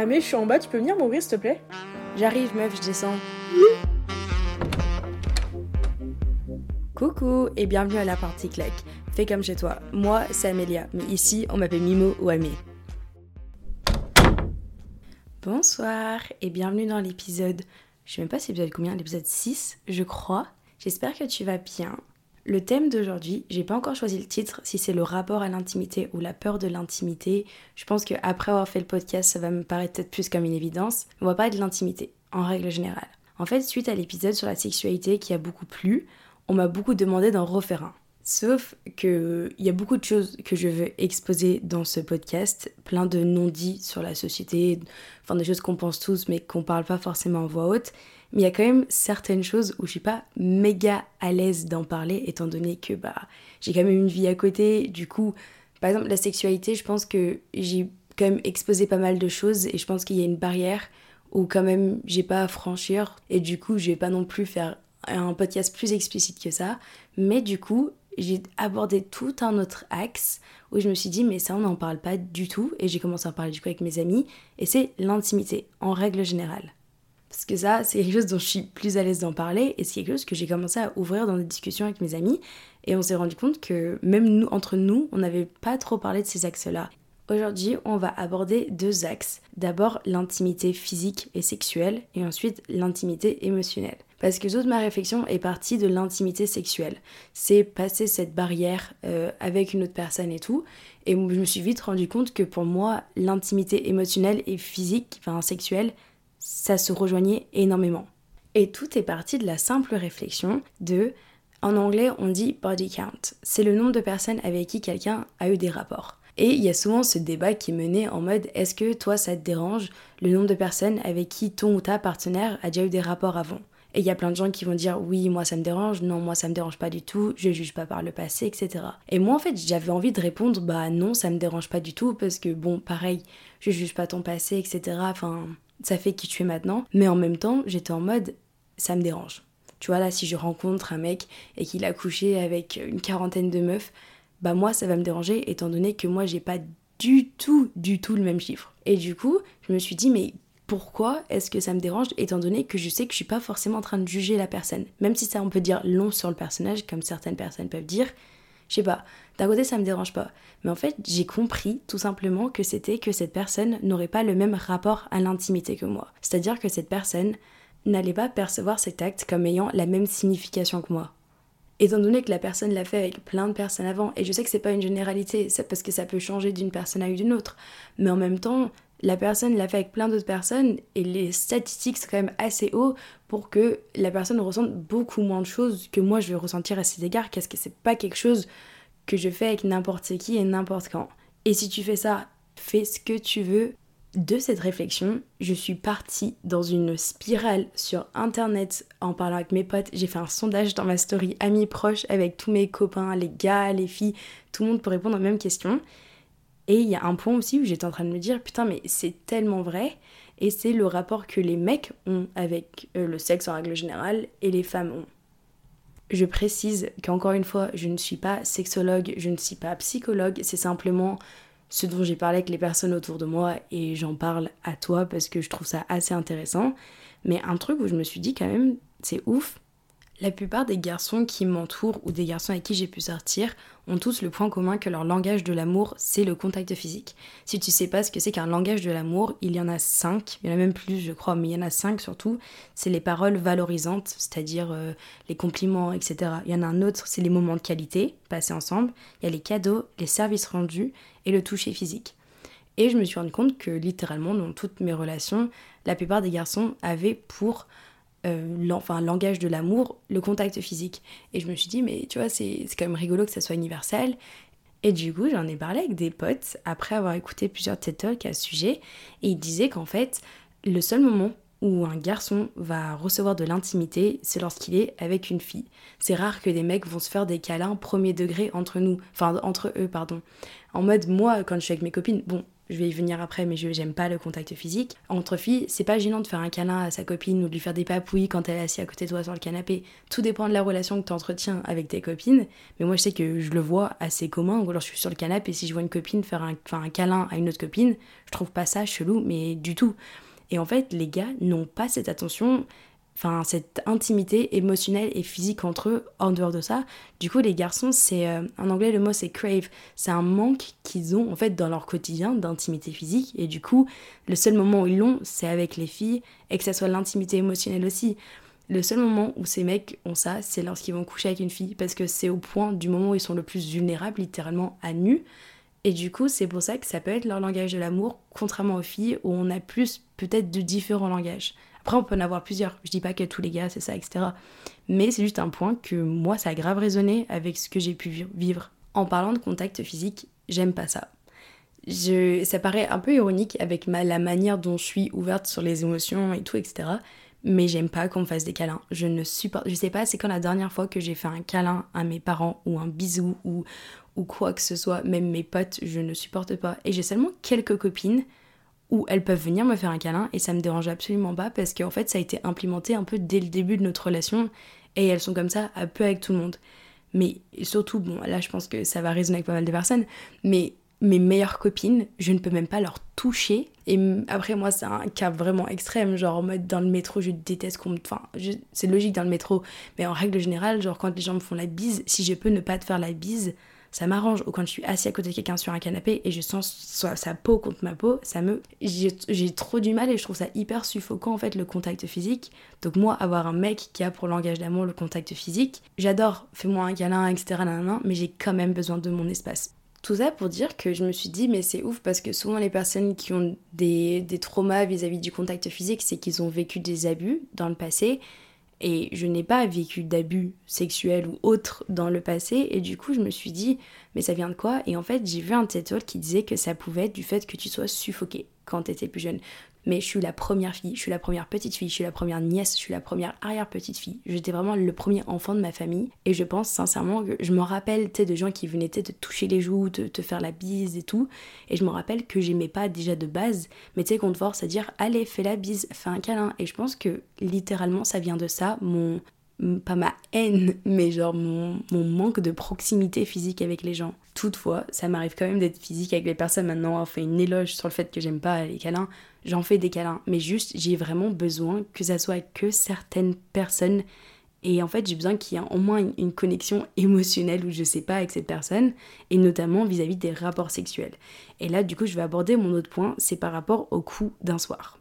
Ah je suis en bas, tu peux venir m'ouvrir s'il te plaît? J'arrive meuf, je descends. Coucou et bienvenue à la partie claque. Fais comme chez toi. Moi, c'est Amélia, mais ici, on m'appelle Mimo ou Amé. Bonsoir et bienvenue dans l'épisode. Je sais même pas si l'épisode combien, l'épisode 6, je crois. J'espère que tu vas bien. Le thème d'aujourd'hui, j'ai pas encore choisi le titre, si c'est le rapport à l'intimité ou la peur de l'intimité. Je pense qu'après avoir fait le podcast, ça va me paraître peut-être plus comme une évidence. On va parler de l'intimité, en règle générale. En fait, suite à l'épisode sur la sexualité qui a beaucoup plu, on m'a beaucoup demandé d'en refaire un. Sauf qu'il y a beaucoup de choses que je veux exposer dans ce podcast, plein de non-dits sur la société, enfin des choses qu'on pense tous mais qu'on parle pas forcément en voix haute. Mais il y a quand même certaines choses où je suis pas méga à l'aise d'en parler, étant donné que bah, j'ai quand même une vie à côté. Du coup, par exemple, la sexualité, je pense que j'ai quand même exposé pas mal de choses et je pense qu'il y a une barrière où quand même j'ai pas à franchir. Et du coup, je vais pas non plus faire un podcast plus explicite que ça. Mais du coup, j'ai abordé tout un autre axe où je me suis dit, mais ça, on n'en parle pas du tout. Et j'ai commencé à en parler du coup avec mes amis. Et c'est l'intimité, en règle générale. Parce que ça, c'est quelque chose dont je suis plus à l'aise d'en parler et c'est quelque chose que j'ai commencé à ouvrir dans des discussions avec mes amis. Et on s'est rendu compte que même nous, entre nous, on n'avait pas trop parlé de ces axes-là. Aujourd'hui, on va aborder deux axes. D'abord l'intimité physique et sexuelle et ensuite l'intimité émotionnelle. Parce que toute ma réflexion est partie de l'intimité sexuelle. C'est passer cette barrière euh, avec une autre personne et tout. Et je me suis vite rendu compte que pour moi, l'intimité émotionnelle et physique, enfin sexuelle, ça se rejoignait énormément. Et tout est parti de la simple réflexion de, en anglais on dit body count, c'est le nombre de personnes avec qui quelqu'un a eu des rapports. Et il y a souvent ce débat qui est mené en mode est-ce que toi ça te dérange le nombre de personnes avec qui ton ou ta partenaire a déjà eu des rapports avant? Et il y a plein de gens qui vont dire oui, moi ça me dérange, non, moi ça me dérange pas du tout, je juge pas par le passé, etc. Et moi en fait j'avais envie de répondre bah non, ça me dérange pas du tout parce que bon, pareil, je juge pas ton passé, etc. Enfin, ça fait qui tu es maintenant. Mais en même temps, j'étais en mode, ça me dérange. Tu vois, là, si je rencontre un mec et qu'il a couché avec une quarantaine de meufs, bah moi, ça va me déranger étant donné que moi, j'ai pas du tout, du tout le même chiffre. Et du coup, je me suis dit, mais pourquoi est-ce que ça me dérange étant donné que je sais que je suis pas forcément en train de juger la personne Même si ça, on peut dire long sur le personnage, comme certaines personnes peuvent dire, je sais pas, d'un côté ça me dérange pas. Mais en fait, j'ai compris tout simplement que c'était que cette personne n'aurait pas le même rapport à l'intimité que moi. C'est-à-dire que cette personne n'allait pas percevoir cet acte comme ayant la même signification que moi. Étant donné que la personne l'a fait avec plein de personnes avant, et je sais que c'est pas une généralité, parce que ça peut changer d'une personne à une autre, mais en même temps, la personne l'a fait avec plein d'autres personnes et les statistiques sont quand même assez haut pour que la personne ressente beaucoup moins de choses que moi je vais ressentir à cet égard parce que c'est pas quelque chose que je fais avec n'importe qui et n'importe quand. Et si tu fais ça, fais ce que tu veux. De cette réflexion, je suis partie dans une spirale sur internet en parlant avec mes potes. J'ai fait un sondage dans ma story amis proches avec tous mes copains, les gars, les filles, tout le monde pour répondre aux mêmes questions. Et il y a un point aussi où j'étais en train de me dire, putain, mais c'est tellement vrai. Et c'est le rapport que les mecs ont avec euh, le sexe en règle générale et les femmes ont. Je précise qu'encore une fois, je ne suis pas sexologue, je ne suis pas psychologue, c'est simplement ce dont j'ai parlé avec les personnes autour de moi et j'en parle à toi parce que je trouve ça assez intéressant. Mais un truc où je me suis dit quand même, c'est ouf, la plupart des garçons qui m'entourent ou des garçons avec qui j'ai pu sortir ont tous le point commun que leur langage de l'amour, c'est le contact physique. Si tu sais pas ce que c'est qu'un langage de l'amour, il y en a cinq, il y en a même plus je crois, mais il y en a cinq surtout. C'est les paroles valorisantes, c'est-à-dire euh, les compliments, etc. Il y en a un autre, c'est les moments de qualité, passés ensemble. Il y a les cadeaux, les services rendus et le toucher physique. Et je me suis rendu compte que littéralement dans toutes mes relations, la plupart des garçons avaient pour euh, enfin, langage de l'amour, le contact physique. Et je me suis dit, mais tu vois, c'est quand même rigolo que ça soit universel. Et du coup, j'en ai parlé avec des potes après avoir écouté plusieurs TED Talks à ce sujet. Et ils disaient qu'en fait, le seul moment où un garçon va recevoir de l'intimité, c'est lorsqu'il est avec une fille. C'est rare que des mecs vont se faire des câlins premier degré entre nous, enfin entre eux, pardon. En mode, moi, quand je suis avec mes copines, bon, je vais y venir après, mais je j'aime pas le contact physique. Entre filles, c'est pas gênant de faire un câlin à sa copine ou de lui faire des papouilles quand elle est assise à côté de toi sur le canapé. Tout dépend de la relation que tu entretiens avec tes copines. Mais moi, je sais que je le vois assez commun. Ou alors, je suis sur le canapé et si je vois une copine faire un, faire un câlin à une autre copine, je trouve pas ça chelou, mais du tout. Et en fait, les gars n'ont pas cette attention enfin cette intimité émotionnelle et physique entre eux en dehors de ça. Du coup, les garçons, c'est euh, en anglais le mot c'est crave, c'est un manque qu'ils ont en fait dans leur quotidien d'intimité physique et du coup, le seul moment où ils l'ont, c'est avec les filles et que ça soit l'intimité émotionnelle aussi. Le seul moment où ces mecs ont ça, c'est lorsqu'ils vont coucher avec une fille parce que c'est au point du moment où ils sont le plus vulnérables littéralement à nu. Et du coup, c'est pour ça que ça peut être leur langage de l'amour, contrairement aux filles où on a plus peut-être de différents langages. Après, on peut en avoir plusieurs. Je dis pas que tous les gars, c'est ça, etc. Mais c'est juste un point que moi, ça a grave résonné avec ce que j'ai pu vivre. En parlant de contact physique, j'aime pas ça. Ça paraît un peu ironique avec la manière dont je suis ouverte sur les émotions et tout, etc. Mais j'aime pas qu'on me fasse des câlins. Je ne supporte. Je sais pas, c'est quand la dernière fois que j'ai fait un câlin à mes parents ou un bisou ou, ou quoi que ce soit, même mes potes, je ne supporte pas. Et j'ai seulement quelques copines où elles peuvent venir me faire un câlin et ça me dérange absolument pas parce qu'en fait ça a été implémenté un peu dès le début de notre relation et elles sont comme ça un peu avec tout le monde. Mais surtout, bon là je pense que ça va résonner avec pas mal de personnes, mais mes meilleures copines, je ne peux même pas leur toucher. Et après, moi, c'est un cas vraiment extrême. Genre, en mode dans le métro, je déteste qu'on me. Enfin, c'est logique dans le métro. Mais en règle générale, genre, quand les gens me font la bise, si je peux ne pas te faire la bise, ça m'arrange. Ou quand je suis assis à côté de quelqu'un sur un canapé et je sens sa peau contre ma peau, ça me. J'ai trop du mal et je trouve ça hyper suffocant en fait le contact physique. Donc moi, avoir un mec qui a pour langage d'amour le contact physique, j'adore, fais-moi un câlin, etc. mais j'ai quand même besoin de mon espace. Tout ça pour dire que je me suis dit, mais c'est ouf parce que souvent les personnes qui ont des, des traumas vis-à-vis -vis du contact physique, c'est qu'ils ont vécu des abus dans le passé et je n'ai pas vécu d'abus sexuels ou autres dans le passé. Et du coup, je me suis dit, mais ça vient de quoi? Et en fait, j'ai vu un TED qui disait que ça pouvait être du fait que tu sois suffoqué quand tu étais plus jeune mais je suis la première fille, je suis la première petite fille, je suis la première nièce, je suis la première arrière-petite fille. J'étais vraiment le premier enfant de ma famille et je pense sincèrement que je me rappelle de gens qui venaient te toucher les joues, te, faire la bise et tout. Et je me rappelle que j'aimais pas déjà de base, mais tu sais qu'on te force à dire allez, fais la bise, fais un câlin. Et je pense que littéralement ça vient de ça, mon, pas ma haine, mais genre mon, mon, manque de proximité physique avec les gens. Toutefois, ça m'arrive quand même d'être physique avec les personnes. Maintenant, on fait une éloge sur le fait que j'aime pas les câlins. J'en fais des câlins, mais juste j'ai vraiment besoin que ça soit que certaines personnes. Et en fait, j'ai besoin qu'il y ait au moins une, connexion émotionnelle ou je sais pas avec cette personne, et notamment vis-à-vis des rapports sexuels. Et là, du coup, je vais aborder mon autre point, c'est par rapport au coût d'un soir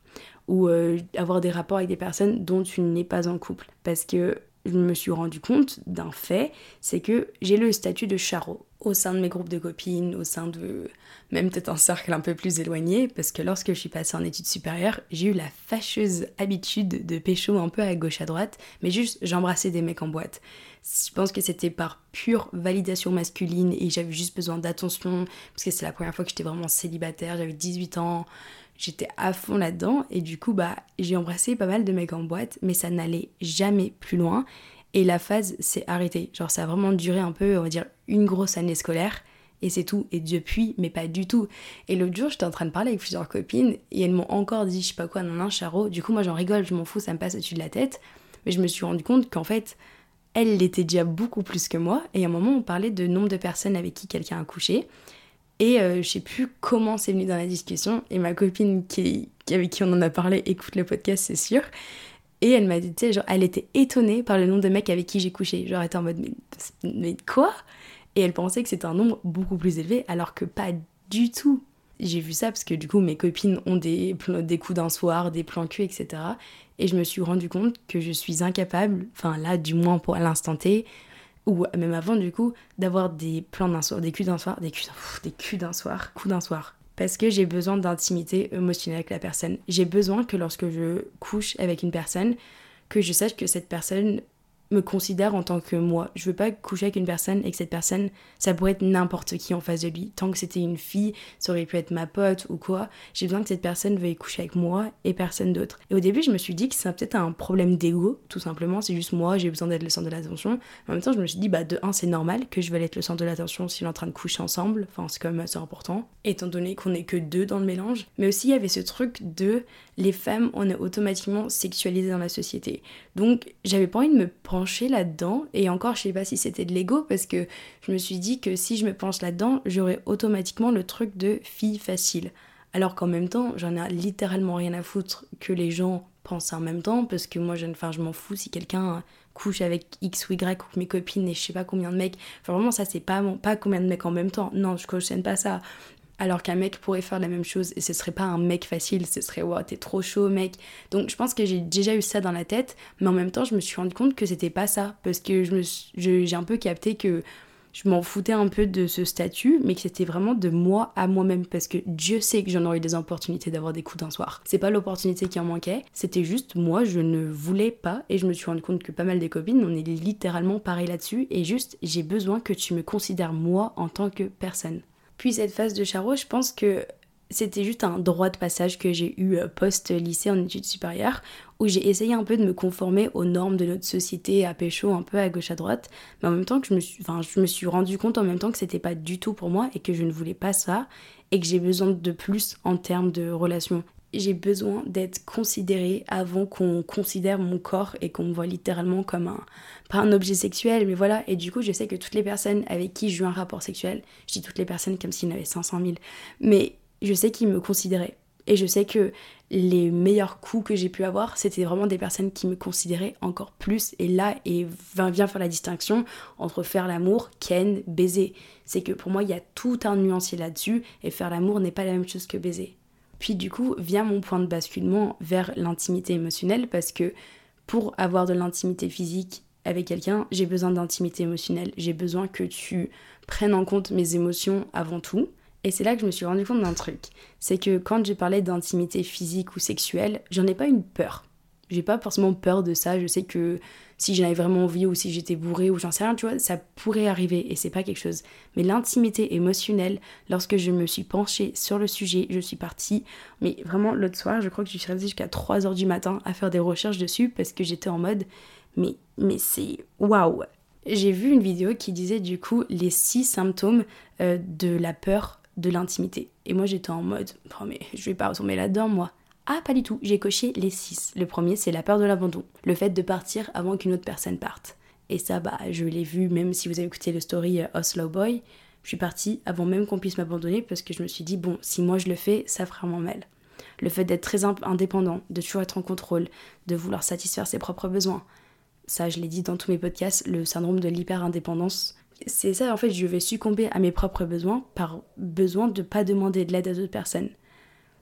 ou euh, avoir des rapports avec des personnes dont tu n'es pas en couple. Parce que je me suis rendu compte d'un fait, c'est que j'ai le statut de charo au sein de mes groupes de copines, au sein de même peut-être un cercle un peu plus éloigné, parce que lorsque je suis passée en études supérieures, j'ai eu la fâcheuse habitude de pécho un peu à gauche à droite, mais juste j'embrassais des mecs en boîte. Je pense que c'était par pure validation masculine et j'avais juste besoin d'attention, parce que c'est la première fois que j'étais vraiment célibataire, j'avais 18 ans, j'étais à fond là-dedans et du coup bah j'ai embrassé pas mal de mecs en boîte mais ça n'allait jamais plus loin et la phase s'est arrêtée. Genre ça a vraiment duré un peu on va dire une grosse année scolaire et c'est tout et depuis mais pas du tout. Et l'autre jour j'étais en train de parler avec plusieurs copines et elles m'ont encore dit je sais pas quoi non non charo. Du coup moi j'en rigole, je m'en fous, ça me passe au-dessus de la tête. Mais je me suis rendu compte qu'en fait elle l'était déjà beaucoup plus que moi et à un moment on parlait de nombre de personnes avec qui quelqu'un a couché et euh, je sais plus comment c'est venu dans la discussion. Et ma copine qui, avec qui on en a parlé écoute le podcast, c'est sûr. Et elle m'a dit, tu sais, genre, elle était étonnée par le nombre de mecs avec qui j'ai couché. Genre, elle était en mode, mais, quoi? Et elle pensait que c'était un nombre beaucoup plus élevé, alors que pas du tout. J'ai vu ça parce que du coup, mes copines ont des, des coups d'un soir, des plans cul, etc. Et je me suis rendu compte que je suis incapable, enfin là, du moins pour l'instant T, ou même avant du coup, d'avoir des plans d'un soir, des culs d'un soir, des culs, des culs d'un soir, coups d'un soir. Parce que j'ai besoin d'intimité émotionnelle avec la personne. J'ai besoin que lorsque je couche avec une personne, que je sache que cette personne me considère en tant que moi. Je veux pas coucher avec une personne et que cette personne, ça pourrait être n'importe qui en face de lui. Tant que c'était une fille, ça aurait pu être ma pote ou quoi. J'ai besoin que cette personne veuille coucher avec moi et personne d'autre. Et au début, je me suis dit que c'est peut-être un problème d'ego, tout simplement. C'est juste moi, j'ai besoin d'être le centre de l'attention. En même temps, je me suis dit, bah, de un, c'est normal que je veuille être le centre de l'attention si on est en train de coucher ensemble. Enfin, c'est quand même assez important. Étant donné qu'on est que deux dans le mélange. Mais aussi, il y avait ce truc de les femmes, on est automatiquement sexualisées dans la société. Donc, j'avais pas envie de me là-dedans. Et encore, je sais pas si c'était de l'ego parce que je me suis dit que si je me penche là-dedans, j'aurais automatiquement le truc de fille facile. Alors qu'en même temps, j'en ai littéralement rien à foutre que les gens pensent en même temps parce que moi, je, enfin, je m'en fous si quelqu'un couche avec X ou Y ou mes copines et je sais pas combien de mecs. Enfin, vraiment, ça, c'est pas, pas combien de mecs en même temps. Non, je cautionne pas ça. Alors qu'un mec pourrait faire la même chose et ce serait pas un mec facile, ce serait wow, t'es trop chaud, mec. Donc je pense que j'ai déjà eu ça dans la tête, mais en même temps, je me suis rendu compte que c'était pas ça parce que je j'ai un peu capté que je m'en foutais un peu de ce statut, mais que c'était vraiment de moi à moi-même parce que Dieu sait que j'en aurais des opportunités d'avoir des coups d'un soir. C'est pas l'opportunité qui en manquait, c'était juste moi, je ne voulais pas et je me suis rendu compte que pas mal des copines, on est littéralement pareil là-dessus et juste j'ai besoin que tu me considères moi en tant que personne. Puis cette phase de Charo, je pense que c'était juste un droit de passage que j'ai eu euh, post-lycée en études supérieures, où j'ai essayé un peu de me conformer aux normes de notre société à pécho, un peu à gauche à droite, mais en même temps que je me suis, je me suis rendu compte en même temps que c'était pas du tout pour moi et que je ne voulais pas ça et que j'ai besoin de plus en termes de relations j'ai besoin d'être considérée avant qu'on considère mon corps et qu'on me voit littéralement comme un, pas un objet sexuel, mais voilà. Et du coup, je sais que toutes les personnes avec qui j'ai eu un rapport sexuel, je dis toutes les personnes comme s'il y en avait 500 000, mais je sais qu'ils me considéraient. Et je sais que les meilleurs coups que j'ai pu avoir, c'était vraiment des personnes qui me considéraient encore plus. Et là, et vient faire la distinction entre faire l'amour, ken, baiser. C'est que pour moi, il y a tout un nuancier là-dessus, et faire l'amour n'est pas la même chose que baiser. Puis du coup vient mon point de basculement vers l'intimité émotionnelle parce que pour avoir de l'intimité physique avec quelqu'un, j'ai besoin d'intimité émotionnelle. J'ai besoin que tu prennes en compte mes émotions avant tout. Et c'est là que je me suis rendu compte d'un truc. C'est que quand j'ai parlé d'intimité physique ou sexuelle, j'en ai pas une peur. J'ai pas forcément peur de ça. Je sais que si j'en avais vraiment envie ou si j'étais bourrée ou j'en sais rien, tu vois, ça pourrait arriver et c'est pas quelque chose. Mais l'intimité émotionnelle, lorsque je me suis penchée sur le sujet, je suis partie, mais vraiment l'autre soir, je crois que je suis restée jusqu'à 3h du matin à faire des recherches dessus parce que j'étais en mode, mais, mais c'est waouh! J'ai vu une vidéo qui disait du coup les six symptômes euh, de la peur de l'intimité. Et moi j'étais en mode, oh mais je vais pas retomber là-dedans moi. Ah, pas du tout, j'ai coché les 6. Le premier, c'est la peur de l'abandon. Le fait de partir avant qu'une autre personne parte. Et ça, bah, je l'ai vu, même si vous avez écouté le story euh, Oslo Boy, je suis partie avant même qu'on puisse m'abandonner parce que je me suis dit, bon, si moi je le fais, ça fera moins mal. Le fait d'être très indépendant, de toujours être en contrôle, de vouloir satisfaire ses propres besoins. Ça, je l'ai dit dans tous mes podcasts, le syndrome de l'hyper-indépendance. C'est ça, en fait, je vais succomber à mes propres besoins par besoin de ne pas demander de l'aide à d'autres personnes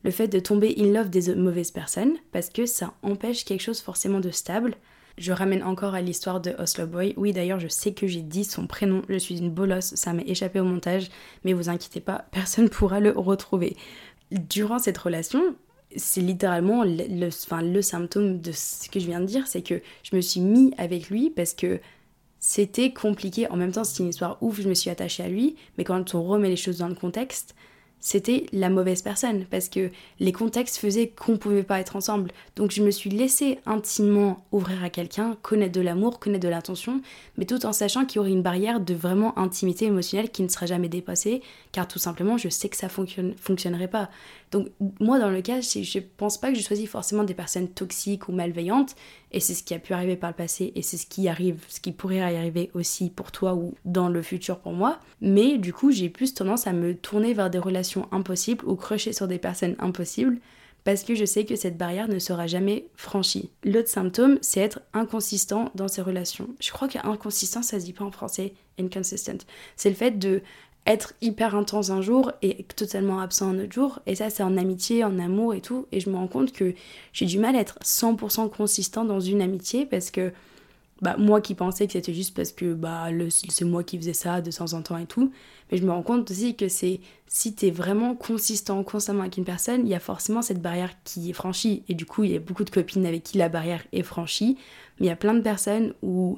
le fait de tomber in love des mauvaises personnes, parce que ça empêche quelque chose forcément de stable. Je ramène encore à l'histoire de Oslo Boy. Oui, d'ailleurs, je sais que j'ai dit son prénom, je suis une bolosse, ça m'est échappé au montage, mais vous inquiétez pas, personne pourra le retrouver. Durant cette relation, c'est littéralement le, le symptôme de ce que je viens de dire, c'est que je me suis mis avec lui parce que c'était compliqué. En même temps, c'est une histoire ouf, je me suis attachée à lui, mais quand on remet les choses dans le contexte, c'était la mauvaise personne parce que les contextes faisaient qu'on pouvait pas être ensemble. Donc je me suis laissée intimement ouvrir à quelqu'un, connaître de l'amour, connaître de l'attention, mais tout en sachant qu'il y aurait une barrière de vraiment intimité émotionnelle qui ne sera jamais dépassée, car tout simplement je sais que ça fonctionne, fonctionnerait pas. Donc moi dans le cas, je pense pas que je choisis forcément des personnes toxiques ou malveillantes, et c'est ce qui a pu arriver par le passé, et c'est ce qui arrive, ce qui pourrait arriver aussi pour toi ou dans le futur pour moi. Mais du coup j'ai plus tendance à me tourner vers des relations impossibles ou crocher sur des personnes impossibles parce que je sais que cette barrière ne sera jamais franchie. L'autre symptôme, c'est être inconsistant dans ses relations. Je crois qu'inconsistant, ça se dit pas en français, inconsistent. C'est le fait de être hyper intense un jour et totalement absent un autre jour. Et ça, c'est en amitié, en amour et tout. Et je me rends compte que j'ai du mal à être 100% consistant dans une amitié parce que bah, moi qui pensais que c'était juste parce que bah, c'est moi qui faisais ça de temps en temps et tout. Mais je me rends compte aussi que c'est si t'es vraiment consistant constamment avec une personne, il y a forcément cette barrière qui est franchie. Et du coup, il y a beaucoup de copines avec qui la barrière est franchie. Mais il y a plein de personnes où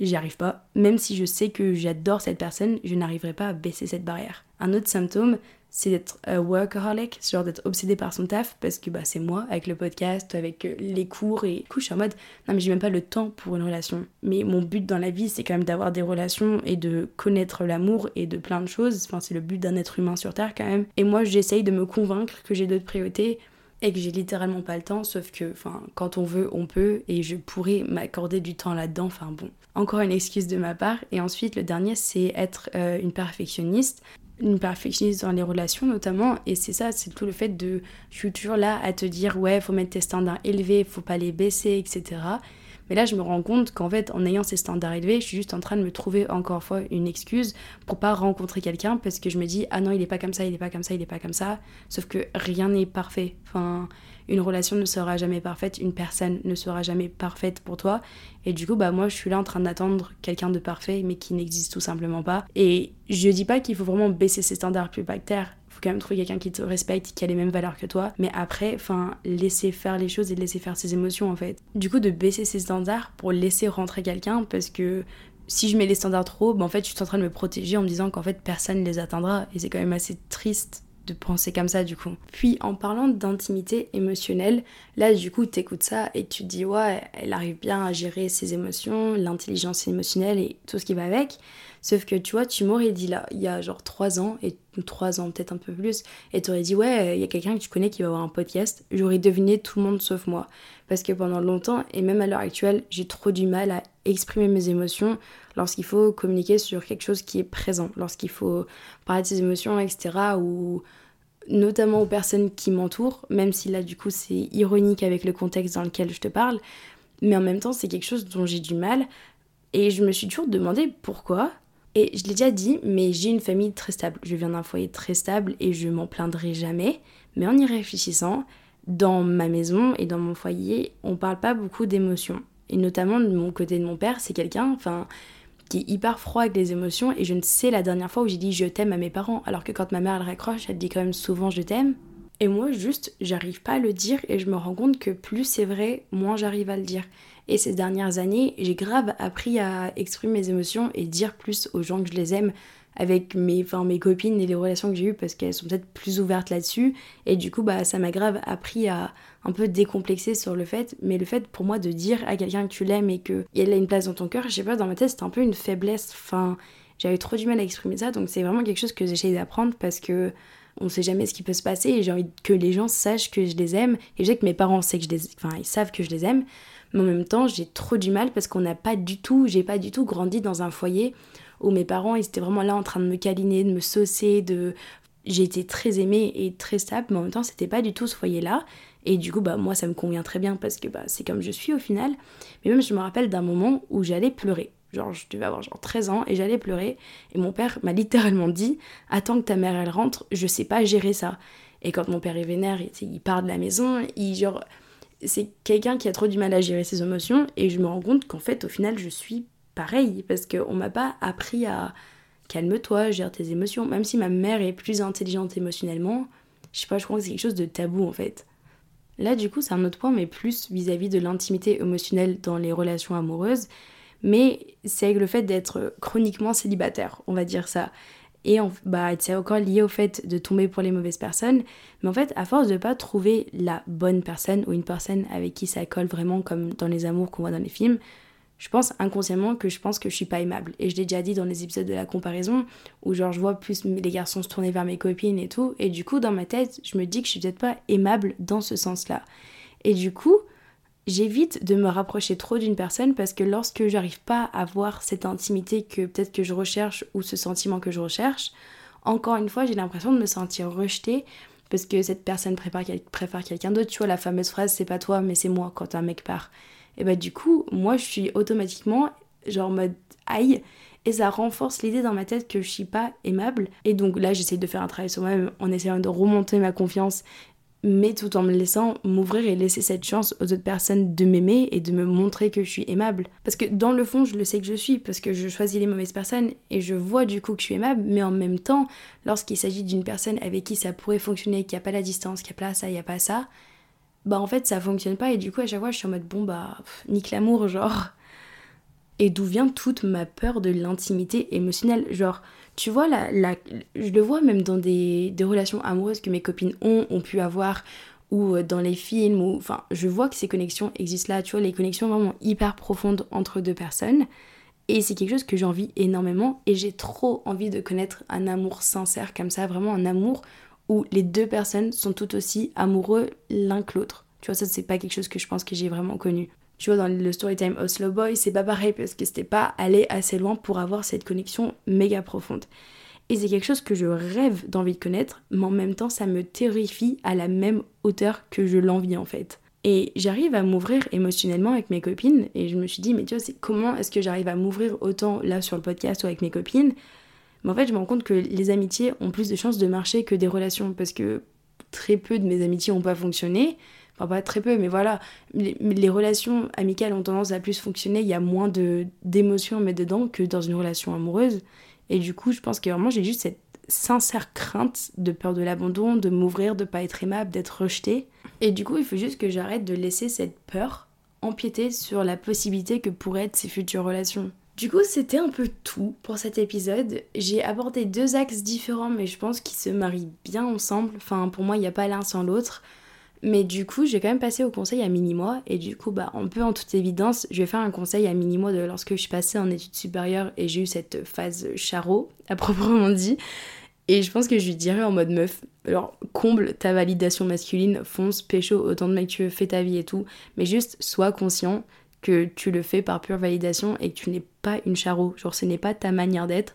j'y arrive pas. Même si je sais que j'adore cette personne, je n'arriverai pas à baisser cette barrière. Un autre symptôme, c'est d'être un workaholic, genre d'être obsédé par son taf, parce que bah, c'est moi, avec le podcast, avec euh, les cours, et du coup je suis en mode, non mais j'ai même pas le temps pour une relation. Mais mon but dans la vie, c'est quand même d'avoir des relations et de connaître l'amour et de plein de choses, enfin c'est le but d'un être humain sur Terre quand même. Et moi j'essaye de me convaincre que j'ai d'autres priorités, et que j'ai littéralement pas le temps, sauf que enfin, quand on veut, on peut, et je pourrais m'accorder du temps là-dedans, enfin bon. Encore une excuse de ma part. Et ensuite, le dernier, c'est être euh, une perfectionniste une perfectionniste dans les relations notamment et c'est ça c'est tout le fait de je suis toujours là à te dire ouais faut mettre tes standards élevés faut pas les baisser etc mais là je me rends compte qu'en fait en ayant ces standards élevés je suis juste en train de me trouver encore une fois une excuse pour pas rencontrer quelqu'un parce que je me dis ah non il est pas comme ça il est pas comme ça il est pas comme ça sauf que rien n'est parfait enfin une relation ne sera jamais parfaite, une personne ne sera jamais parfaite pour toi. Et du coup, bah moi, je suis là en train d'attendre quelqu'un de parfait, mais qui n'existe tout simplement pas. Et je dis pas qu'il faut vraiment baisser ses standards plus bactères. Faut quand même trouver quelqu'un qui te respecte, qui a les mêmes valeurs que toi. Mais après, enfin, laisser faire les choses et laisser faire ses émotions en fait. Du coup, de baisser ses standards pour laisser rentrer quelqu'un, parce que si je mets les standards trop, bah en fait, je suis en train de me protéger en me disant qu'en fait, personne ne les atteindra. Et c'est quand même assez triste de penser comme ça du coup. Puis en parlant d'intimité émotionnelle, là du coup t'écoutes ça et tu te dis ouais elle arrive bien à gérer ses émotions, l'intelligence émotionnelle et tout ce qui va avec. Sauf que tu vois, tu m'aurais dit là, il y a genre 3 ans, et 3 ans peut-être un peu plus, et tu aurais dit ouais, il y a quelqu'un que tu connais qui va avoir un podcast, j'aurais deviné tout le monde sauf moi. Parce que pendant longtemps, et même à l'heure actuelle, j'ai trop du mal à exprimer mes émotions lorsqu'il faut communiquer sur quelque chose qui est présent, lorsqu'il faut parler de ses émotions, etc. ou notamment aux personnes qui m'entourent, même si là du coup c'est ironique avec le contexte dans lequel je te parle, mais en même temps c'est quelque chose dont j'ai du mal et je me suis toujours demandé pourquoi. Et je l'ai déjà dit, mais j'ai une famille très stable. Je viens d'un foyer très stable et je m'en plaindrai jamais. Mais en y réfléchissant, dans ma maison et dans mon foyer, on parle pas beaucoup d'émotions. Et notamment de mon côté de mon père, c'est quelqu'un, enfin, qui est hyper froid avec les émotions et je ne sais la dernière fois où j'ai dit je t'aime à mes parents alors que quand ma mère elle raccroche elle dit quand même souvent je t'aime. Et moi juste j'arrive pas à le dire et je me rends compte que plus c'est vrai moins j'arrive à le dire. Et ces dernières années j'ai grave appris à exprimer mes émotions et dire plus aux gens que je les aime avec mes, enfin, mes copines et les relations que j'ai eues parce qu'elles sont peut-être plus ouvertes là-dessus. Et du coup, bah, ça m'a grave appris à un peu décomplexer sur le fait. Mais le fait pour moi de dire à quelqu'un que tu l'aimes et qu'elle a une place dans ton cœur, je sais pas, dans ma tête, c'était un peu une faiblesse. Enfin, j'avais trop du mal à exprimer ça. Donc c'est vraiment quelque chose que j'essaye d'apprendre parce que on sait jamais ce qui peut se passer et j'ai envie que les gens sachent que je les aime. Et je sais que mes parents savent que je les, enfin, ils savent que je les aime. Mais en même temps, j'ai trop du mal parce qu'on n'a pas du tout, j'ai pas du tout grandi dans un foyer où mes parents, ils étaient vraiment là en train de me câliner, de me saucer, de... J'ai été très aimée et très stable, mais en même temps, c'était pas du tout ce foyer-là. Et du coup, bah, moi, ça me convient très bien parce que bah, c'est comme je suis au final. Mais même, je me rappelle d'un moment où j'allais pleurer. Genre, je devais avoir genre 13 ans et j'allais pleurer. Et mon père m'a littéralement dit Attends que ta mère, elle rentre, je sais pas gérer ça. Et quand mon père est vénère, il, il part de la maison, il genre. C'est quelqu'un qui a trop du mal à gérer ses émotions. Et je me rends compte qu'en fait, au final, je suis pareil, parce qu'on m'a pas appris à calme-toi, gère tes émotions. Même si ma mère est plus intelligente émotionnellement, je sais pas, je crois que c'est quelque chose de tabou en fait. Là, du coup, c'est un autre point, mais plus vis-à-vis de l'intimité émotionnelle dans les relations amoureuses. Mais c'est avec le fait d'être chroniquement célibataire, on va dire ça. Et bah, c'est encore lié au fait de tomber pour les mauvaises personnes. Mais en fait, à force de pas trouver la bonne personne ou une personne avec qui ça colle vraiment, comme dans les amours qu'on voit dans les films, je pense inconsciemment que je pense que je suis pas aimable. Et je l'ai déjà dit dans les épisodes de la comparaison, où genre je vois plus les garçons se tourner vers mes copines et tout, et du coup dans ma tête, je me dis que je suis peut-être pas aimable dans ce sens-là. Et du coup, j'évite de me rapprocher trop d'une personne parce que lorsque j'arrive pas à voir cette intimité que peut-être que je recherche ou ce sentiment que je recherche, encore une fois, j'ai l'impression de me sentir rejetée parce que cette personne préfère, préfère quelqu'un d'autre. Tu vois, la fameuse phrase c'est pas toi, mais c'est moi quand un mec part et bah du coup, moi je suis automatiquement genre en mode aïe et ça renforce l'idée dans ma tête que je suis pas aimable et donc là j'essaie de faire un travail sur moi-même en essayant de remonter ma confiance mais tout en me laissant m'ouvrir et laisser cette chance aux autres personnes de m'aimer et de me montrer que je suis aimable. Parce que dans le fond, je le sais que je suis, parce que je choisis les mauvaises personnes et je vois du coup que je suis aimable, mais en même temps, lorsqu'il s'agit d'une personne avec qui ça pourrait fonctionner, qui a pas la distance, qui a pas ça, il y a pas ça, bah en fait ça fonctionne pas et du coup à chaque fois je suis en mode bon bah nique l'amour genre. Et d'où vient toute ma peur de l'intimité émotionnelle? Genre, tu vois, la, la, je le vois même dans des, des, relations amoureuses que mes copines ont, ont pu avoir, ou euh, dans les films, ou enfin, je vois que ces connexions existent là, tu vois, les connexions vraiment hyper profondes entre deux personnes. Et c'est quelque chose que j'envie énormément, et j'ai trop envie de connaître un amour sincère comme ça, vraiment un amour où les deux personnes sont tout aussi amoureux l'un que l'autre. Tu vois, ça, c'est pas quelque chose que je pense que j'ai vraiment connu. Tu vois, dans le Storytime Oslo Boy, c'est pas pareil parce que c'était pas aller assez loin pour avoir cette connexion méga profonde. Et c'est quelque chose que je rêve d'envie de connaître, mais en même temps, ça me terrifie à la même hauteur que je l'envie en fait. Et j'arrive à m'ouvrir émotionnellement avec mes copines, et je me suis dit, mais tu vois, comment est-ce que j'arrive à m'ouvrir autant là sur le podcast ou avec mes copines Mais en fait, je me rends compte que les amitiés ont plus de chances de marcher que des relations, parce que très peu de mes amitiés n'ont pas fonctionné. Enfin, pas très peu, mais voilà. Les, relations amicales ont tendance à plus fonctionner. Il y a moins d'émotions à mettre dedans que dans une relation amoureuse. Et du coup, je pense que vraiment, j'ai juste cette sincère crainte de peur de l'abandon, de m'ouvrir, de pas être aimable, d'être rejetée. Et du coup, il faut juste que j'arrête de laisser cette peur empiéter sur la possibilité que pourraient être ces futures relations. Du coup, c'était un peu tout pour cet épisode. J'ai abordé deux axes différents, mais je pense qu'ils se marient bien ensemble. Enfin, pour moi, il n'y a pas l'un sans l'autre. Mais du coup, j'ai quand même passé au conseil à mini-mois. Et du coup, bah, un peu en toute évidence, je vais faire un conseil à mini-mois de lorsque je suis passée en études supérieures et j'ai eu cette phase charo, à proprement dit. Et je pense que je lui dirais en mode meuf, alors comble ta validation masculine, fonce, pécho autant de mecs que tu veux, fais ta vie et tout. Mais juste sois conscient que tu le fais par pure validation et que tu n'es pas une charo. Genre, ce n'est pas ta manière d'être.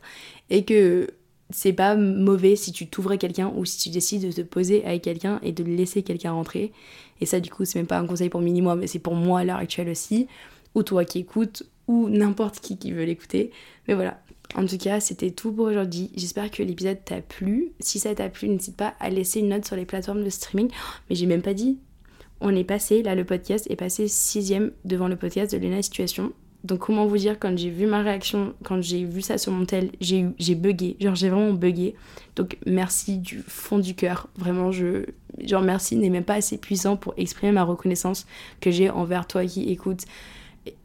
Et que c'est pas mauvais si tu t'ouvres à quelqu'un ou si tu décides de te poser avec quelqu'un et de laisser quelqu'un rentrer. Et ça, du coup, c'est même pas un conseil pour mini-moi, mais c'est pour moi à l'heure actuelle aussi, ou toi qui écoutes, ou n'importe qui qui veut l'écouter. Mais voilà. En tout cas, c'était tout pour aujourd'hui. J'espère que l'épisode t'a plu. Si ça t'a plu, n'hésite pas à laisser une note sur les plateformes de streaming. Mais j'ai même pas dit. On est passé, là, le podcast est passé sixième devant le podcast de Lena Situation. Donc comment vous dire, quand j'ai vu ma réaction, quand j'ai vu ça sur mon tel, j'ai bugué, genre j'ai vraiment bugué. Donc merci du fond du cœur, vraiment je genre merci n'est même pas assez puissant pour exprimer ma reconnaissance que j'ai envers toi qui écoutes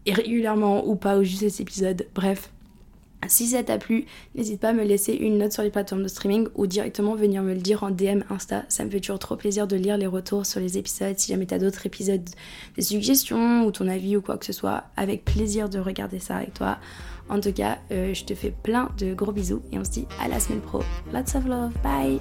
régulièrement ou pas ou juste cet épisode. Bref, si ça t'a plu, n'hésite pas à me laisser une note sur les plateformes de streaming ou directement venir me le dire en DM Insta. Ça me fait toujours trop plaisir de lire les retours sur les épisodes. Si jamais t'as d'autres épisodes, des suggestions ou ton avis ou quoi que ce soit, avec plaisir de regarder ça avec toi. En tout cas, euh, je te fais plein de gros bisous et on se dit à la semaine pro. Lots of love, bye